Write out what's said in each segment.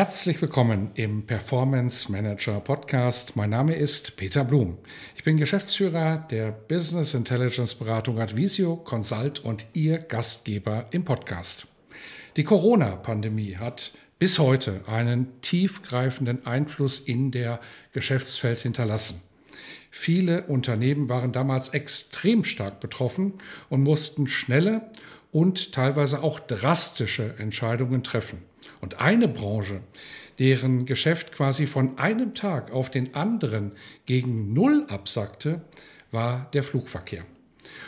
Herzlich willkommen im Performance Manager Podcast. Mein Name ist Peter Blum. Ich bin Geschäftsführer der Business Intelligence Beratung Advisio Consult und Ihr Gastgeber im Podcast. Die Corona-Pandemie hat bis heute einen tiefgreifenden Einfluss in der Geschäftswelt hinterlassen. Viele Unternehmen waren damals extrem stark betroffen und mussten schnelle und teilweise auch drastische Entscheidungen treffen. Und eine Branche, deren Geschäft quasi von einem Tag auf den anderen gegen Null absackte, war der Flugverkehr.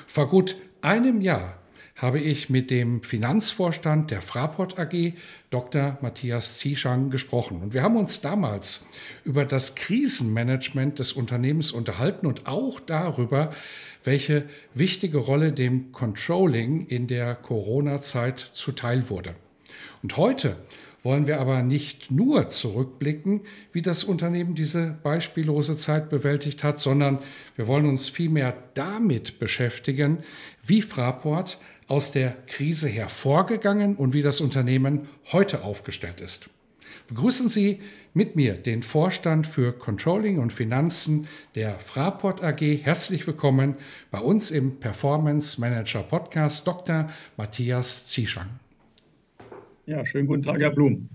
Vor gut einem Jahr habe ich mit dem Finanzvorstand der Fraport AG, Dr. Matthias Zieschang, gesprochen. Und wir haben uns damals über das Krisenmanagement des Unternehmens unterhalten und auch darüber, welche wichtige Rolle dem Controlling in der Corona-Zeit zuteil wurde. Und heute wollen wir aber nicht nur zurückblicken, wie das Unternehmen diese beispiellose Zeit bewältigt hat, sondern wir wollen uns vielmehr damit beschäftigen, wie Fraport aus der Krise hervorgegangen und wie das Unternehmen heute aufgestellt ist. Begrüßen Sie mit mir den Vorstand für Controlling und Finanzen der Fraport AG. Herzlich willkommen bei uns im Performance Manager Podcast, Dr. Matthias Zieschang. Ja, schönen guten Tag, Herr Blum.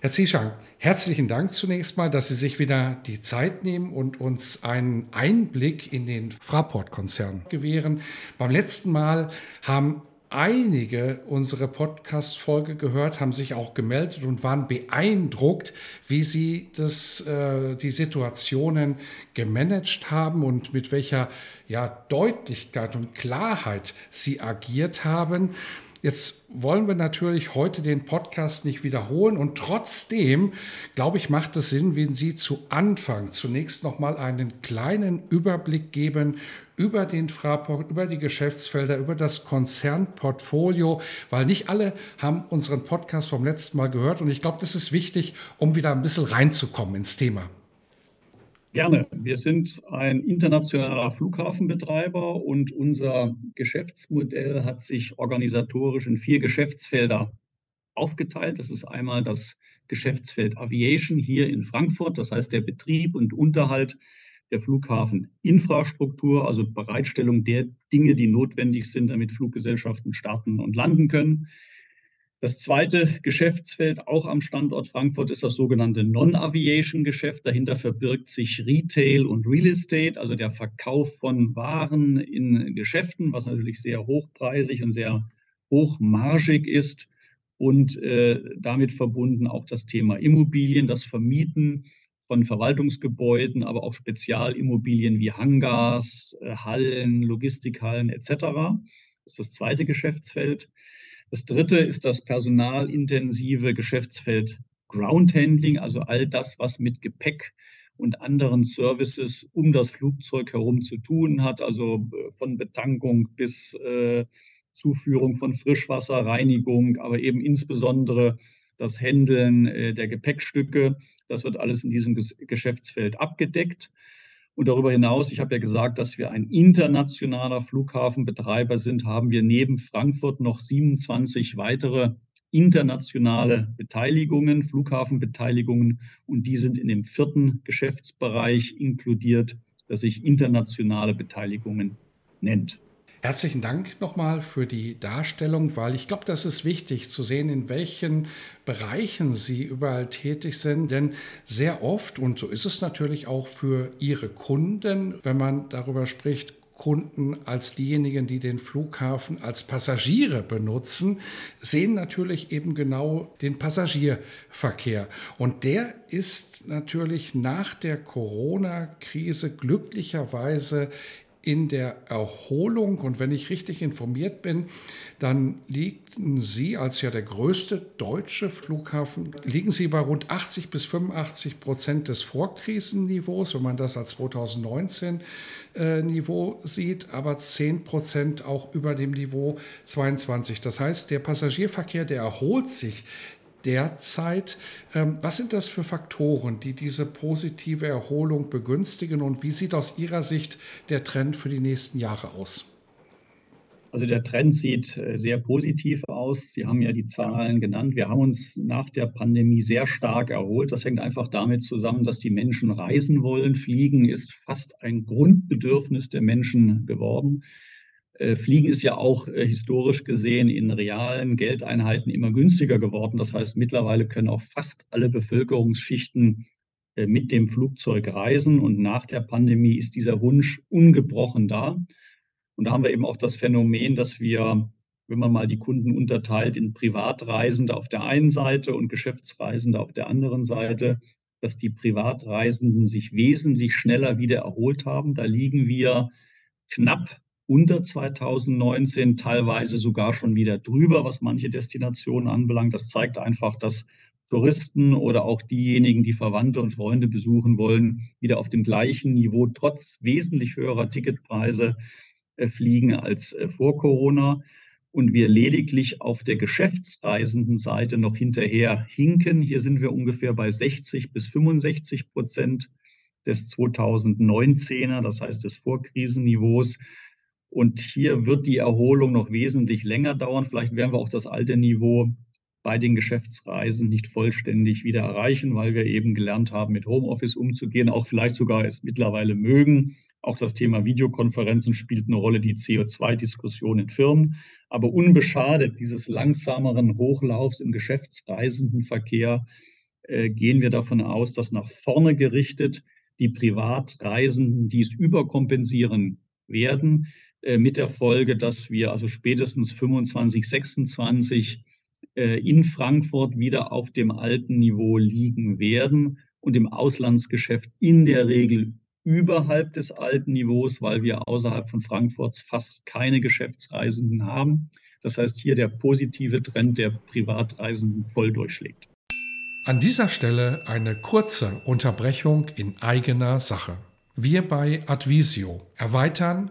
Herr Zieschang, herzlichen Dank zunächst mal, dass Sie sich wieder die Zeit nehmen und uns einen Einblick in den Fraport-Konzern gewähren. Beim letzten Mal haben einige unsere Podcast-Folge gehört, haben sich auch gemeldet und waren beeindruckt, wie sie das, äh, die Situationen gemanagt haben und mit welcher ja, Deutlichkeit und Klarheit sie agiert haben. Jetzt wollen wir natürlich heute den Podcast nicht wiederholen und trotzdem, glaube ich, macht es Sinn, wenn Sie zu Anfang zunächst noch mal einen kleinen Überblick geben über den Fraport, über die Geschäftsfelder, über das Konzernportfolio, weil nicht alle haben unseren Podcast vom letzten Mal gehört und ich glaube, das ist wichtig, um wieder ein bisschen reinzukommen ins Thema. Gerne. Wir sind ein internationaler Flughafenbetreiber und unser Geschäftsmodell hat sich organisatorisch in vier Geschäftsfelder aufgeteilt. Das ist einmal das Geschäftsfeld Aviation hier in Frankfurt, das heißt der Betrieb und Unterhalt der Flughafeninfrastruktur, also Bereitstellung der Dinge, die notwendig sind, damit Fluggesellschaften starten und landen können. Das zweite Geschäftsfeld auch am Standort Frankfurt ist das sogenannte Non-Aviation-Geschäft. Dahinter verbirgt sich Retail und Real Estate, also der Verkauf von Waren in Geschäften, was natürlich sehr hochpreisig und sehr hochmargig ist. Und äh, damit verbunden auch das Thema Immobilien, das Vermieten von Verwaltungsgebäuden, aber auch Spezialimmobilien wie Hangars, äh, Hallen, Logistikhallen etc. Das ist das zweite Geschäftsfeld. Das dritte ist das personalintensive Geschäftsfeld Groundhandling, also all das, was mit Gepäck und anderen Services um das Flugzeug herum zu tun hat, also äh, von Betankung bis äh, Zuführung von Frischwasser, Reinigung, aber eben insbesondere das Händeln äh, der Gepäckstücke. Das wird alles in diesem Geschäftsfeld abgedeckt. Und darüber hinaus, ich habe ja gesagt, dass wir ein internationaler Flughafenbetreiber sind, haben wir neben Frankfurt noch 27 weitere internationale Beteiligungen, Flughafenbeteiligungen. Und die sind in dem vierten Geschäftsbereich inkludiert, das sich internationale Beteiligungen nennt. Herzlichen Dank nochmal für die Darstellung, weil ich glaube, das ist wichtig zu sehen, in welchen Bereichen Sie überall tätig sind. Denn sehr oft, und so ist es natürlich auch für Ihre Kunden, wenn man darüber spricht, Kunden als diejenigen, die den Flughafen als Passagiere benutzen, sehen natürlich eben genau den Passagierverkehr. Und der ist natürlich nach der Corona-Krise glücklicherweise in der Erholung. Und wenn ich richtig informiert bin, dann liegen Sie als ja der größte deutsche Flughafen, liegen Sie bei rund 80 bis 85 Prozent des Vorkrisenniveaus, wenn man das als 2019 äh, Niveau sieht, aber 10 Prozent auch über dem Niveau 22. Das heißt, der Passagierverkehr, der erholt sich derzeit. Ähm, was sind das für Faktoren, die diese positive Erholung begünstigen und wie sieht aus Ihrer Sicht der Trend für die nächsten Jahre aus? Also der Trend sieht äh, sehr positiv aus. Sie haben ja die Zahlen genannt. Wir haben uns nach der Pandemie sehr stark erholt. Das hängt einfach damit zusammen, dass die Menschen reisen wollen. Fliegen ist fast ein Grundbedürfnis der Menschen geworden. Äh, Fliegen ist ja auch äh, historisch gesehen in realen Geldeinheiten immer günstiger geworden. Das heißt, mittlerweile können auch fast alle Bevölkerungsschichten äh, mit dem Flugzeug reisen. Und nach der Pandemie ist dieser Wunsch ungebrochen da. Und da haben wir eben auch das Phänomen, dass wir, wenn man mal die Kunden unterteilt in Privatreisende auf der einen Seite und Geschäftsreisende auf der anderen Seite, dass die Privatreisenden sich wesentlich schneller wieder erholt haben. Da liegen wir knapp unter 2019, teilweise sogar schon wieder drüber, was manche Destinationen anbelangt. Das zeigt einfach, dass Touristen oder auch diejenigen, die Verwandte und Freunde besuchen wollen, wieder auf dem gleichen Niveau trotz wesentlich höherer Ticketpreise äh, fliegen als äh, vor Corona. Und wir lediglich auf der geschäftsreisenden Seite noch hinterher hinken. Hier sind wir ungefähr bei 60 bis 65 Prozent des 2019er, das heißt des Vorkrisenniveaus. Und hier wird die Erholung noch wesentlich länger dauern. Vielleicht werden wir auch das alte Niveau bei den Geschäftsreisen nicht vollständig wieder erreichen, weil wir eben gelernt haben, mit Homeoffice umzugehen, auch vielleicht sogar es mittlerweile mögen. Auch das Thema Videokonferenzen spielt eine Rolle, die CO2-Diskussion in Firmen. Aber unbeschadet dieses langsameren Hochlaufs im Geschäftsreisendenverkehr äh, gehen wir davon aus, dass nach vorne gerichtet die Privatreisenden dies überkompensieren werden. Äh, mit der Folge, dass wir also spätestens 25, 26 äh, in Frankfurt wieder auf dem alten Niveau liegen werden und im Auslandsgeschäft in der Regel überhalb des alten Niveaus, weil wir außerhalb von Frankfurts fast keine Geschäftsreisenden haben. Das heißt, hier der positive Trend der Privatreisenden voll durchschlägt. An dieser Stelle eine kurze Unterbrechung in eigener Sache. Wir bei Advisio erweitern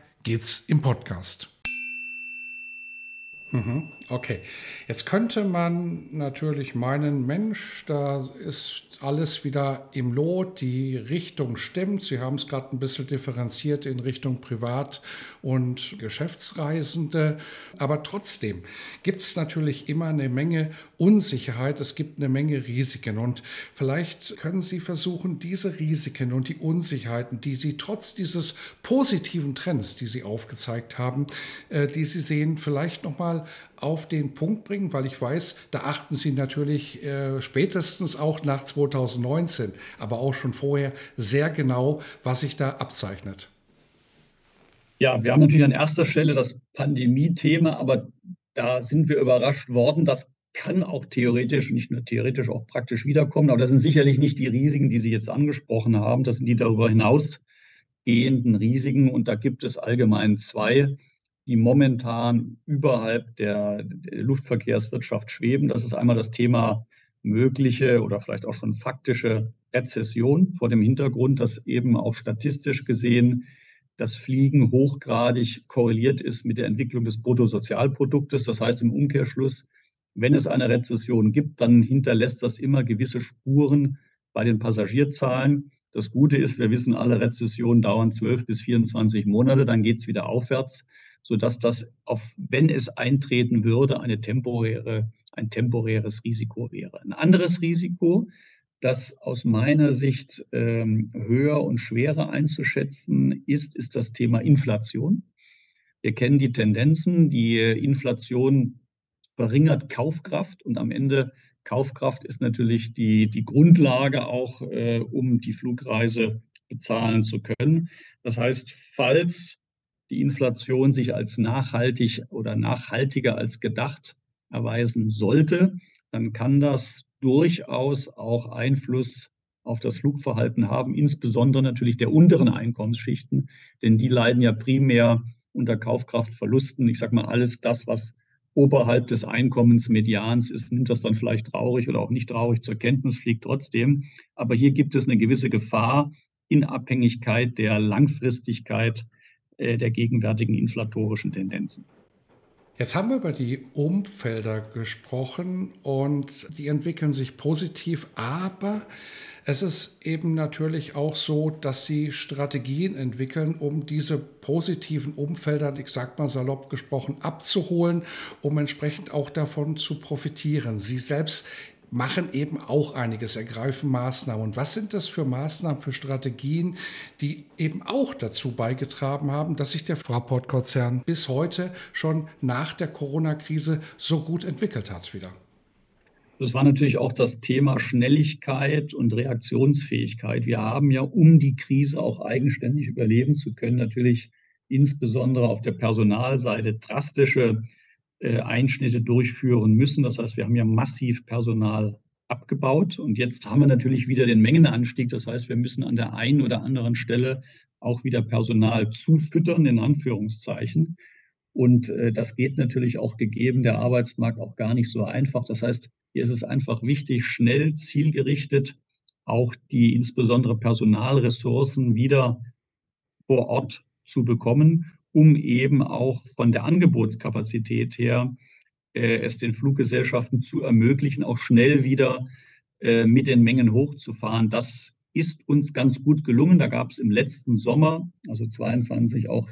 geht's im Podcast. Mhm, okay, jetzt könnte man natürlich meinen, Mensch, da ist alles wieder im Lot, die Richtung stimmt. Sie haben es gerade ein bisschen differenziert in Richtung Privat- und Geschäftsreisende. Aber trotzdem gibt es natürlich immer eine Menge Unsicherheit, es gibt eine Menge Risiken. Und vielleicht können Sie versuchen, diese Risiken und die Unsicherheiten, die Sie trotz dieses positiven Trends, die Sie aufgezeigt haben, äh, die Sie sehen, vielleicht nochmal auf den Punkt bringen, weil ich weiß, da achten Sie natürlich äh, spätestens auch nach 2019, aber auch schon vorher sehr genau, was sich da abzeichnet. Ja, wir haben natürlich an erster Stelle das Pandemie-Thema, aber da sind wir überrascht worden. Das kann auch theoretisch, nicht nur theoretisch, auch praktisch wiederkommen. Aber das sind sicherlich nicht die Risiken, die Sie jetzt angesprochen haben. Das sind die darüber hinausgehenden Risiken. Und da gibt es allgemein zwei die momentan überhalb der, Luftverkehrswirtschaft schweben. Das ist einmal das Thema mögliche oder vielleicht auch schon faktische Rezession vor dem Hintergrund, dass eben auch statistisch gesehen das Fliegen hochgradig korreliert ist mit der Entwicklung des Bruttosozialproduktes. Das heißt im Umkehrschluss, wenn es eine Rezession gibt, dann hinterlässt das immer gewisse Spuren bei den Passagierzahlen. Das Gute ist, wir wissen, alle Rezessionen dauern 12 bis 24 Monate, dann geht es wieder aufwärts sodass das, auf, wenn es eintreten würde, eine temporäre, ein temporäres Risiko wäre. Ein anderes Risiko, das aus meiner Sicht ähm, höher und schwerer einzuschätzen ist, ist das Thema Inflation. Wir kennen die Tendenzen, die Inflation verringert Kaufkraft und am Ende Kaufkraft ist natürlich die, die Grundlage auch, äh, um die Flugreise bezahlen zu können. Das heißt, falls die Inflation sich als nachhaltig oder nachhaltiger als gedacht erweisen sollte, dann kann das durchaus auch Einfluss auf das Flugverhalten haben, insbesondere natürlich der unteren Einkommensschichten, denn die leiden ja primär unter Kaufkraftverlusten. Ich sage mal, alles das, was oberhalb des Einkommensmedians ist, nimmt das dann vielleicht traurig oder auch nicht traurig zur Kenntnis, fliegt trotzdem. Aber hier gibt es eine gewisse Gefahr in Abhängigkeit der Langfristigkeit äh, der gegenwärtigen inflatorischen Tendenzen. Jetzt haben wir über die Umfelder gesprochen und die entwickeln sich positiv, aber es ist eben natürlich auch so, dass sie Strategien entwickeln, um diese positiven Umfelder, ich sag mal salopp gesprochen, abzuholen, um entsprechend auch davon zu profitieren. Sie selbst machen eben auch einiges, ergreifen Maßnahmen. Und was sind das für Maßnahmen, für Strategien, die eben auch dazu beigetragen haben, dass sich der Fraport-Konzern bis heute schon nach der Corona-Krise so gut entwickelt hat wieder? Das war natürlich auch das Thema Schnelligkeit und Reaktionsfähigkeit. Wir haben ja, um die Krise auch eigenständig überleben zu können, natürlich insbesondere auf der Personalseite drastische Einschnitte durchführen müssen. Das heißt, wir haben ja massiv Personal abgebaut und jetzt haben wir natürlich wieder den Mengenanstieg. Das heißt, wir müssen an der einen oder anderen Stelle auch wieder Personal zufüttern, in Anführungszeichen. Und äh, das geht natürlich auch gegeben, der Arbeitsmarkt auch gar nicht so einfach. Das heißt, hier ist es einfach wichtig, schnell, zielgerichtet auch die insbesondere Personalressourcen wieder vor Ort zu bekommen, um eben auch von der Angebotskapazität her äh, es den Fluggesellschaften zu ermöglichen, auch schnell wieder äh, mit den Mengen hochzufahren. Das ist uns ganz gut gelungen. Da gab es im letzten Sommer, also 22, auch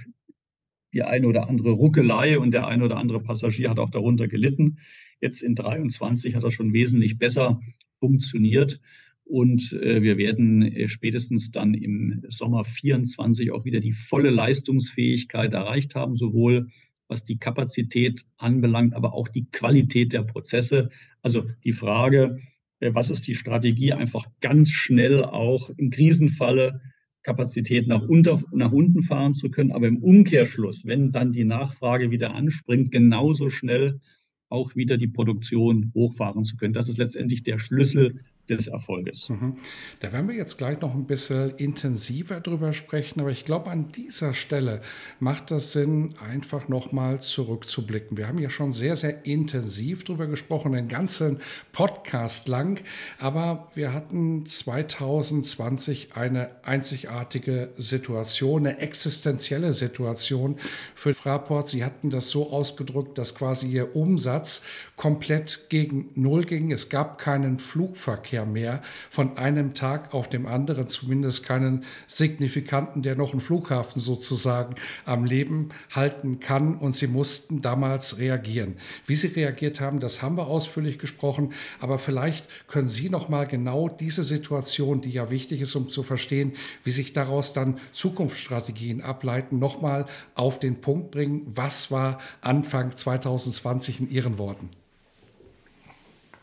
die eine oder andere Ruckelei und der eine oder andere Passagier hat auch darunter gelitten. Jetzt in 23 hat er schon wesentlich besser funktioniert. Und äh, wir werden äh, spätestens dann im Sommer 24 auch wieder die volle Leistungsfähigkeit erreicht haben, sowohl was die Kapazität anbelangt, aber auch die Qualität der Prozesse. Also die Frage, äh, was ist die Strategie, einfach ganz schnell auch im Krisenfalle Kapazität nach, unter, nach unten fahren zu können, aber im Umkehrschluss, wenn dann die Nachfrage wieder anspringt, genauso schnell auch wieder die Produktion hochfahren zu können. Das ist letztendlich der Schlüssel des Erfolges. Mhm. Da werden wir jetzt gleich noch ein bisschen intensiver drüber sprechen, aber ich glaube, an dieser Stelle macht das Sinn, einfach nochmal zurückzublicken. Wir haben ja schon sehr, sehr intensiv drüber gesprochen, den ganzen Podcast lang, aber wir hatten 2020 eine einzigartige Situation, eine existenzielle Situation für Fraport. Sie hatten das so ausgedrückt, dass quasi ihr Umsatz komplett gegen Null ging. Es gab keinen Flugverkehr Verkehr mehr, von einem Tag auf dem anderen zumindest keinen signifikanten, der noch einen Flughafen sozusagen am Leben halten kann. Und sie mussten damals reagieren. Wie sie reagiert haben, das haben wir ausführlich gesprochen. Aber vielleicht können Sie noch mal genau diese Situation, die ja wichtig ist, um zu verstehen, wie sich daraus dann Zukunftsstrategien ableiten, noch mal auf den Punkt bringen. Was war Anfang 2020 in Ihren Worten?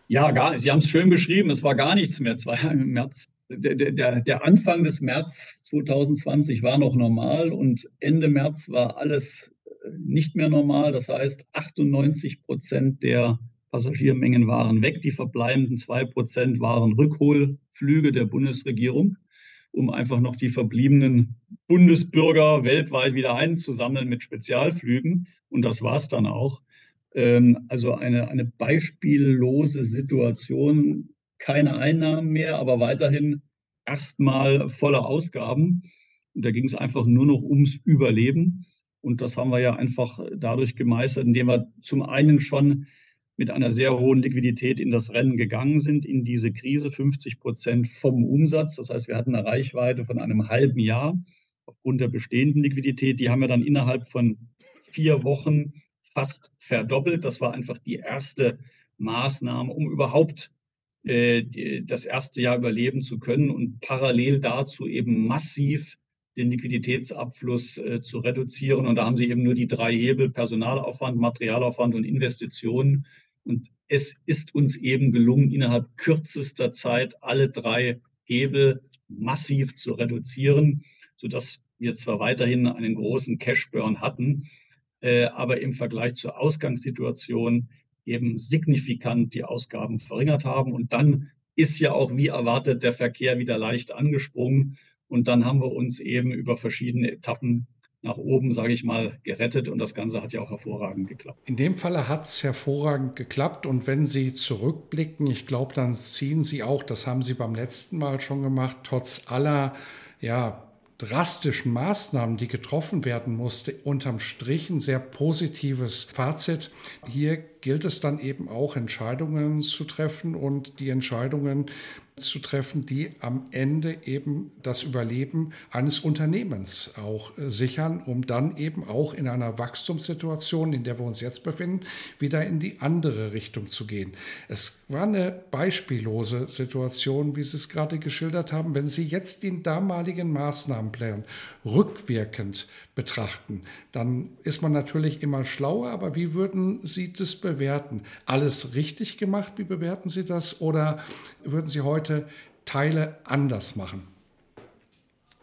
Ja, gar, Sie haben es schön beschrieben, es war gar nichts mehr. War im März, der, der, der Anfang des März 2020 war noch normal und Ende März war alles äh, nicht mehr normal. Das heißt, 98 Prozent der Passagiermengen waren weg. Die verbleibenden zwei Prozent waren Rückholflüge der Bundesregierung, um einfach noch die verbliebenen Bundesbürger weltweit wieder einzusammeln mit Spezialflügen. Und das war es dann auch. Ähm, also eine, eine beispiellose Situation, keine Einnahmen mehr, aber weiterhin erstmal volle Ausgaben. Und da ging es einfach nur noch ums Überleben. Und das haben wir ja einfach dadurch gemeistert, indem wir zum einen schon mit einer sehr hohen Liquidität in das Rennen gegangen sind, in diese Krise, 50 Prozent vom Umsatz. Das heißt, wir hatten eine Reichweite von einem halben Jahr aufgrund der bestehenden Liquidität. Die haben wir dann innerhalb von vier Wochen fast verdoppelt. Das war einfach die erste Maßnahme, um überhaupt äh, das erste Jahr überleben zu können und parallel dazu eben massiv den Liquiditätsabfluss äh, zu reduzieren. Und da haben Sie eben nur die drei Hebel, Personalaufwand, Materialaufwand und Investitionen. Und es ist uns eben gelungen, innerhalb kürzester Zeit alle drei Hebel massiv zu reduzieren, sodass wir zwar weiterhin einen großen Cashburn hatten, äh, aber im Vergleich zur Ausgangssituation eben signifikant die Ausgaben verringert haben. Und dann ist ja auch wie erwartet der Verkehr wieder leicht angesprungen. Und dann haben wir uns eben über verschiedene Etappen nach oben, sage ich mal, gerettet und das Ganze hat ja auch hervorragend geklappt. In dem Falle hat es hervorragend geklappt und wenn Sie zurückblicken, ich glaube, dann ziehen Sie auch, das haben Sie beim letzten Mal schon gemacht, trotz aller ja, drastischen Maßnahmen, die getroffen werden musste, unterm Strich ein sehr positives Fazit. Hier gilt es dann eben auch Entscheidungen zu treffen und die Entscheidungen zu treffen, die am Ende eben das Überleben eines Unternehmens auch äh, sichern, um dann eben auch in einer Wachstumssituation, in der wir uns jetzt befinden, wieder in die andere Richtung zu gehen. Es war eine beispiellose Situation, wie Sie es gerade geschildert haben. Wenn Sie jetzt den damaligen Maßnahmenplan rückwirkend betrachten, dann ist man natürlich immer schlauer, aber wie würden Sie das bewerten? Alles richtig gemacht? Wie bewerten Sie das? Oder würden Sie heute Teile anders machen?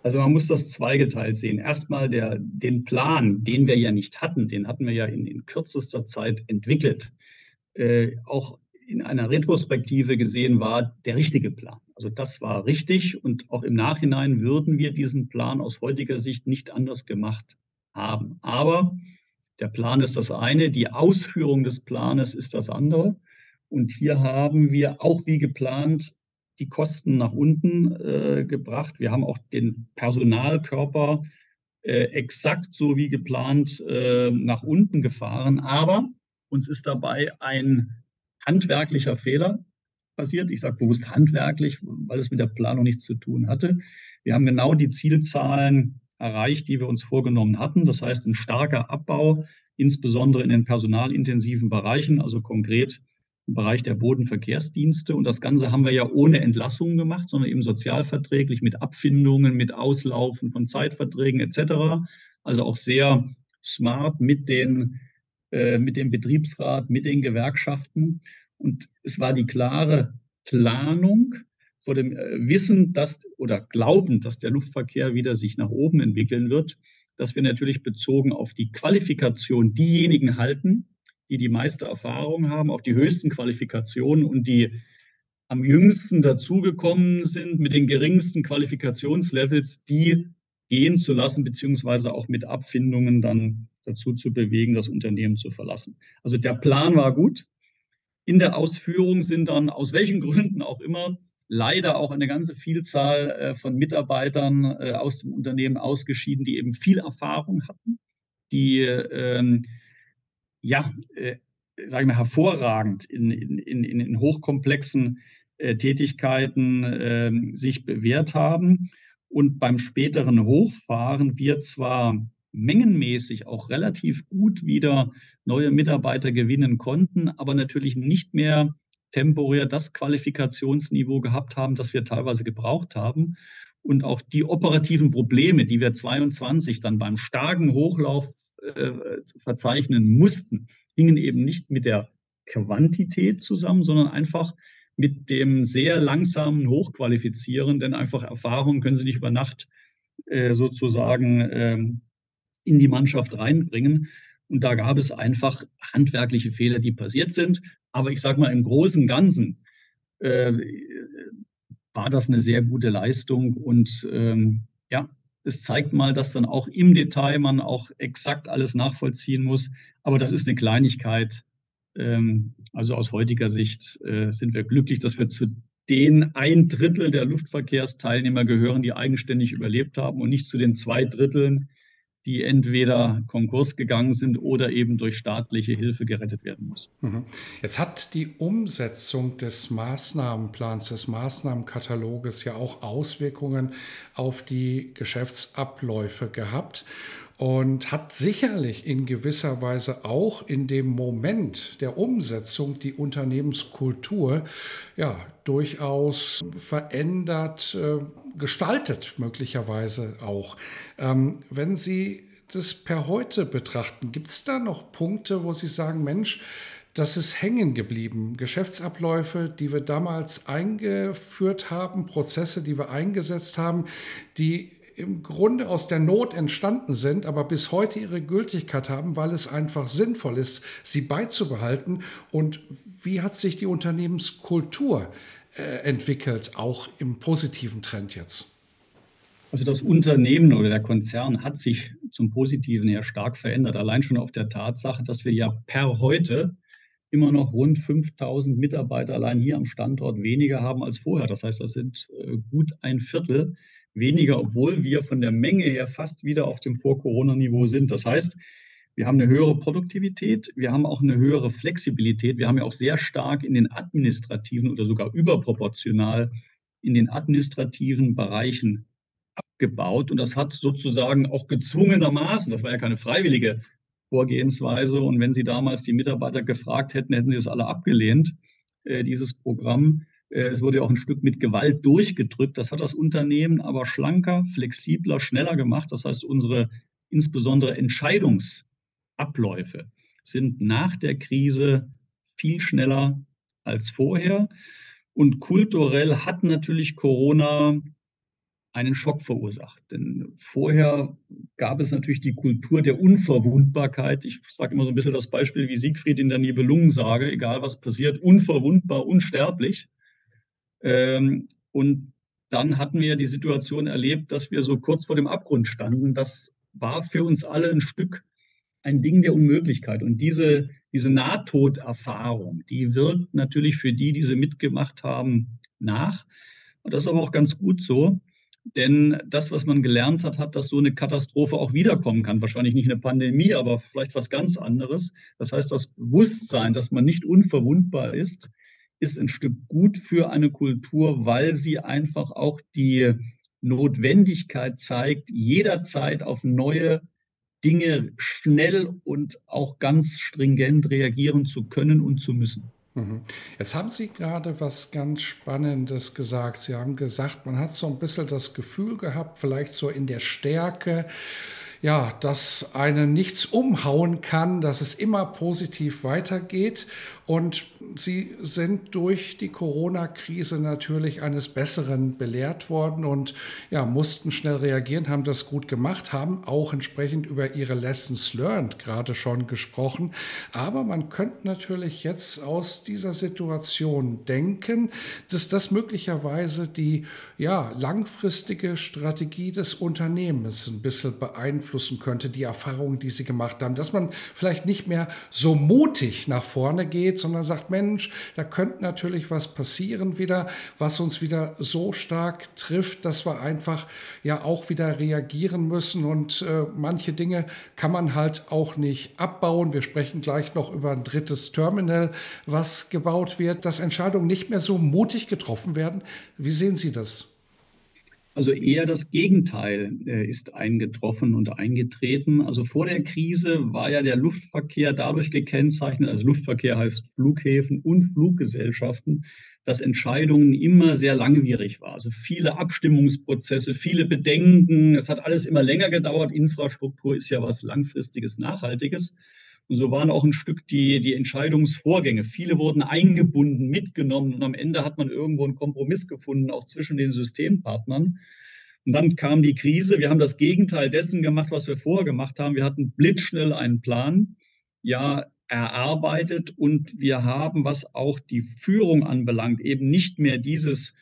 Also man muss das zweigeteilt sehen. Erstmal der, den Plan, den wir ja nicht hatten, den hatten wir ja in, in kürzester Zeit entwickelt. Äh, auch in einer Retrospektive gesehen war der richtige Plan. Also das war richtig und auch im Nachhinein würden wir diesen Plan aus heutiger Sicht nicht anders gemacht haben. Aber der Plan ist das eine, die Ausführung des Planes ist das andere. Und hier haben wir auch wie geplant die Kosten nach unten äh, gebracht. Wir haben auch den Personalkörper äh, exakt so wie geplant äh, nach unten gefahren. Aber uns ist dabei ein handwerklicher Fehler passiert. Ich sage bewusst handwerklich, weil es mit der Planung nichts zu tun hatte. Wir haben genau die Zielzahlen erreicht, die wir uns vorgenommen hatten. Das heißt, ein starker Abbau, insbesondere in den personalintensiven Bereichen, also konkret im Bereich der Bodenverkehrsdienste. Und das Ganze haben wir ja ohne Entlassungen gemacht, sondern eben sozialverträglich mit Abfindungen, mit Auslaufen von Zeitverträgen etc. Also auch sehr smart mit den äh, mit dem Betriebsrat, mit den Gewerkschaften. Und es war die klare Planung vor dem äh, Wissen, dass oder Glauben, dass der Luftverkehr wieder sich nach oben entwickeln wird, dass wir natürlich bezogen auf die Qualifikation diejenigen halten, die die meiste Erfahrung haben, auch die höchsten Qualifikationen und die am jüngsten dazugekommen sind mit den geringsten Qualifikationslevels, die gehen zu lassen, beziehungsweise auch mit Abfindungen dann dazu zu bewegen, das Unternehmen zu verlassen. Also der Plan war gut. In der Ausführung sind dann aus welchen Gründen auch immer leider auch eine ganze Vielzahl äh, von Mitarbeitern äh, aus dem Unternehmen ausgeschieden, die eben viel Erfahrung hatten, die ähm, ja, äh, sagen wir, hervorragend in, in, in, in hochkomplexen äh, Tätigkeiten äh, sich bewährt haben. Und beim späteren Hochfahren wir zwar mengenmäßig auch relativ gut wieder neue Mitarbeiter gewinnen konnten, aber natürlich nicht mehr temporär das Qualifikationsniveau gehabt haben, das wir teilweise gebraucht haben. Und auch die operativen Probleme, die wir 22 dann beim starken Hochlauf äh, verzeichnen mussten, hingen eben nicht mit der Quantität zusammen, sondern einfach mit dem sehr langsamen Hochqualifizieren, denn einfach Erfahrungen können Sie nicht über Nacht äh, sozusagen ähm, in die Mannschaft reinbringen. Und da gab es einfach handwerkliche Fehler, die passiert sind. Aber ich sage mal, im Großen und Ganzen äh, war das eine sehr gute Leistung. Und ähm, ja, es zeigt mal, dass dann auch im Detail man auch exakt alles nachvollziehen muss. Aber das ist eine Kleinigkeit. Ähm, also aus heutiger Sicht äh, sind wir glücklich, dass wir zu den ein Drittel der Luftverkehrsteilnehmer gehören, die eigenständig überlebt haben und nicht zu den zwei Dritteln, die entweder Konkurs gegangen sind oder eben durch staatliche Hilfe gerettet werden muss. Mhm. Jetzt hat die Umsetzung des Maßnahmenplans, des Maßnahmenkataloges ja auch Auswirkungen auf die Geschäftsabläufe gehabt. Und hat sicherlich in gewisser Weise auch in dem Moment der Umsetzung die Unternehmenskultur ja durchaus verändert, äh, gestaltet möglicherweise auch. Ähm, wenn Sie das per heute betrachten, gibt es da noch Punkte, wo Sie sagen, Mensch, das ist hängen geblieben. Geschäftsabläufe, die wir damals eingeführt haben, Prozesse, die wir eingesetzt haben, die im Grunde aus der Not entstanden sind, aber bis heute ihre Gültigkeit haben, weil es einfach sinnvoll ist, sie beizubehalten. Und wie hat sich die Unternehmenskultur äh, entwickelt, auch im positiven Trend jetzt? Also das Unternehmen oder der Konzern hat sich zum Positiven her stark verändert, allein schon auf der Tatsache, dass wir ja per heute immer noch rund 5000 Mitarbeiter allein hier am Standort weniger haben als vorher. Das heißt, das sind äh, gut ein Viertel weniger, obwohl wir von der Menge her fast wieder auf dem Vor-Corona-Niveau sind. Das heißt, wir haben eine höhere Produktivität, wir haben auch eine höhere Flexibilität. Wir haben ja auch sehr stark in den administrativen oder sogar überproportional in den administrativen Bereichen abgebaut. Und das hat sozusagen auch gezwungenermaßen, das war ja keine freiwillige Vorgehensweise. Und wenn Sie damals die Mitarbeiter gefragt hätten, hätten sie es alle abgelehnt, äh, dieses Programm. Äh, es wurde ja auch ein Stück mit Gewalt durchgedrückt. Das hat das Unternehmen aber schlanker, flexibler, schneller gemacht. Das heißt, unsere insbesondere Entscheidungsabläufe sind nach der Krise viel schneller als vorher. Und kulturell hat natürlich Corona einen Schock verursacht. Denn vorher gab es natürlich die Kultur der Unverwundbarkeit. Ich sage immer so ein bisschen das Beispiel wie Siegfried in der Nibelungensage, egal was passiert, unverwundbar, unsterblich. Ähm, und dann hatten wir die Situation erlebt, dass wir so kurz vor dem Abgrund standen. Das war für uns alle ein Stück ein Ding der Unmöglichkeit. Und diese, diese Nahtoderfahrung, die wirkt natürlich für die, die sie mitgemacht haben, nach. Und das ist aber auch ganz gut so. Denn das, was man gelernt hat, hat, dass so eine Katastrophe auch wiederkommen kann. Wahrscheinlich nicht eine Pandemie, aber vielleicht was ganz anderes. Das heißt, das Bewusstsein, dass man nicht unverwundbar ist, ist ein Stück gut für eine Kultur, weil sie einfach auch die Notwendigkeit zeigt, jederzeit auf neue Dinge schnell und auch ganz stringent reagieren zu können und zu müssen. Mhm. Jetzt haben Sie gerade was ganz Spannendes gesagt. Sie haben gesagt, man hat so ein bisschen das Gefühl gehabt, vielleicht so in der Stärke, ja, dass einen nichts umhauen kann, dass es immer positiv weitergeht. Und sie sind durch die Corona-Krise natürlich eines Besseren belehrt worden und ja, mussten schnell reagieren, haben das gut gemacht, haben auch entsprechend über ihre Lessons learned gerade schon gesprochen. Aber man könnte natürlich jetzt aus dieser Situation denken, dass das möglicherweise die ja, langfristige Strategie des Unternehmens ein bisschen beeinflussen könnte, die Erfahrungen, die sie gemacht haben, dass man vielleicht nicht mehr so mutig nach vorne geht, geht, sondern sagt, Mensch, da könnte natürlich was passieren wieder, was uns wieder so stark trifft, dass wir einfach ja auch wieder reagieren müssen und äh, manche Dinge kann man halt auch nicht abbauen. Wir sprechen gleich noch über ein drittes Terminal, was gebaut wird, dass Entscheidungen nicht mehr so mutig getroffen werden. Wie sehen Sie das? Also eher das Gegenteil äh, ist eingetroffen und eingetreten. Also vor der Krise war ja der Luftverkehr dadurch gekennzeichnet, also Luftverkehr heißt Flughäfen und Fluggesellschaften, dass Entscheidungen immer sehr langwierig waren. Also viele Abstimmungsprozesse, viele Bedenken. Es hat alles immer länger gedauert. Infrastruktur ist ja was langfristiges, nachhaltiges. Und so waren auch ein Stück die, die Entscheidungsvorgänge. Viele wurden eingebunden, mitgenommen und am Ende hat man irgendwo einen Kompromiss gefunden, auch zwischen den Systempartnern. Und dann kam die Krise. Wir haben das Gegenteil dessen gemacht, was wir vorher gemacht haben. Wir hatten blitzschnell einen Plan, ja, erarbeitet und wir haben, was auch die Führung anbelangt, eben nicht mehr dieses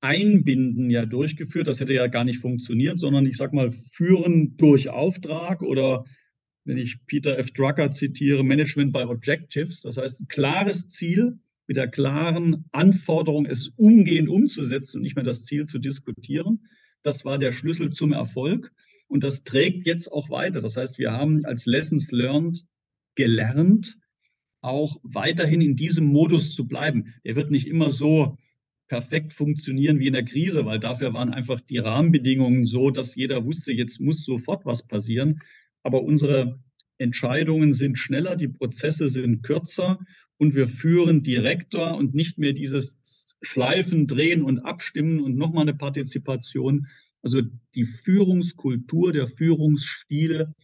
Einbinden ja durchgeführt. Das hätte ja gar nicht funktioniert, sondern ich sag mal, führen durch Auftrag oder wenn ich Peter F. Drucker zitiere, Management by Objectives. Das heißt, ein klares Ziel mit der klaren Anforderung, es umgehend umzusetzen und nicht mehr das Ziel zu diskutieren. Das war der Schlüssel zum Erfolg. Und das trägt jetzt auch weiter. Das heißt, wir haben als Lessons Learned gelernt, auch weiterhin in diesem Modus zu bleiben. Der wird nicht immer so perfekt funktionieren wie in der Krise, weil dafür waren einfach die Rahmenbedingungen so, dass jeder wusste, jetzt muss sofort was passieren. Aber unsere Entscheidungen sind schneller, die Prozesse sind kürzer und wir führen direkter und nicht mehr dieses Schleifen, Drehen und Abstimmen und nochmal eine Partizipation. Also die Führungskultur, der Führungsstile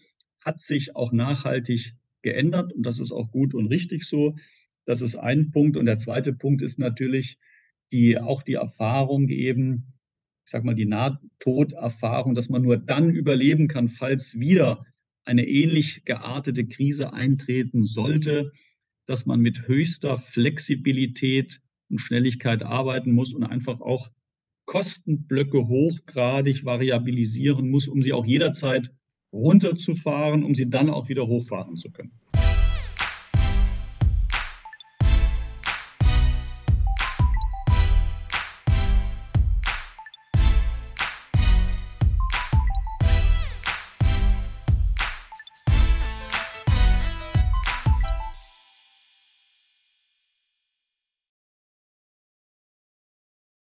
hat sich auch nachhaltig geändert und das ist auch gut und richtig so. Das ist ein Punkt. Und der zweite Punkt ist natürlich die, auch die Erfahrung eben, ich sag mal, die Nahtoderfahrung, dass man nur dann überleben kann, falls wieder eine ähnlich geartete Krise eintreten sollte, dass man mit höchster Flexibilität und Schnelligkeit arbeiten muss und einfach auch Kostenblöcke hochgradig variabilisieren muss, um sie auch jederzeit runterzufahren, um sie dann auch wieder hochfahren zu können.